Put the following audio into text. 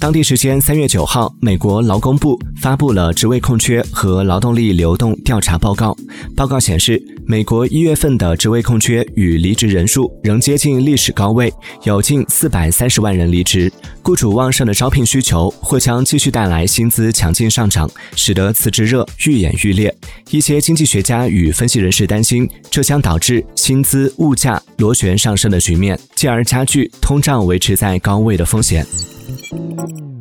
当地时间三月九号，美国劳工部发布了职位空缺和劳动力流动调查报告。报告显示，美国一月份的职位空缺与离职人数仍接近历史高位，有近四百三十万人离职。雇主旺盛的招聘需求或将继续带来薪资强劲上涨，使得辞职热愈演愈烈。一些经济学家与分析人士担心，这将导致薪资、物价螺旋上升的局面，进而加剧通胀维持在高位的风险。Thank you.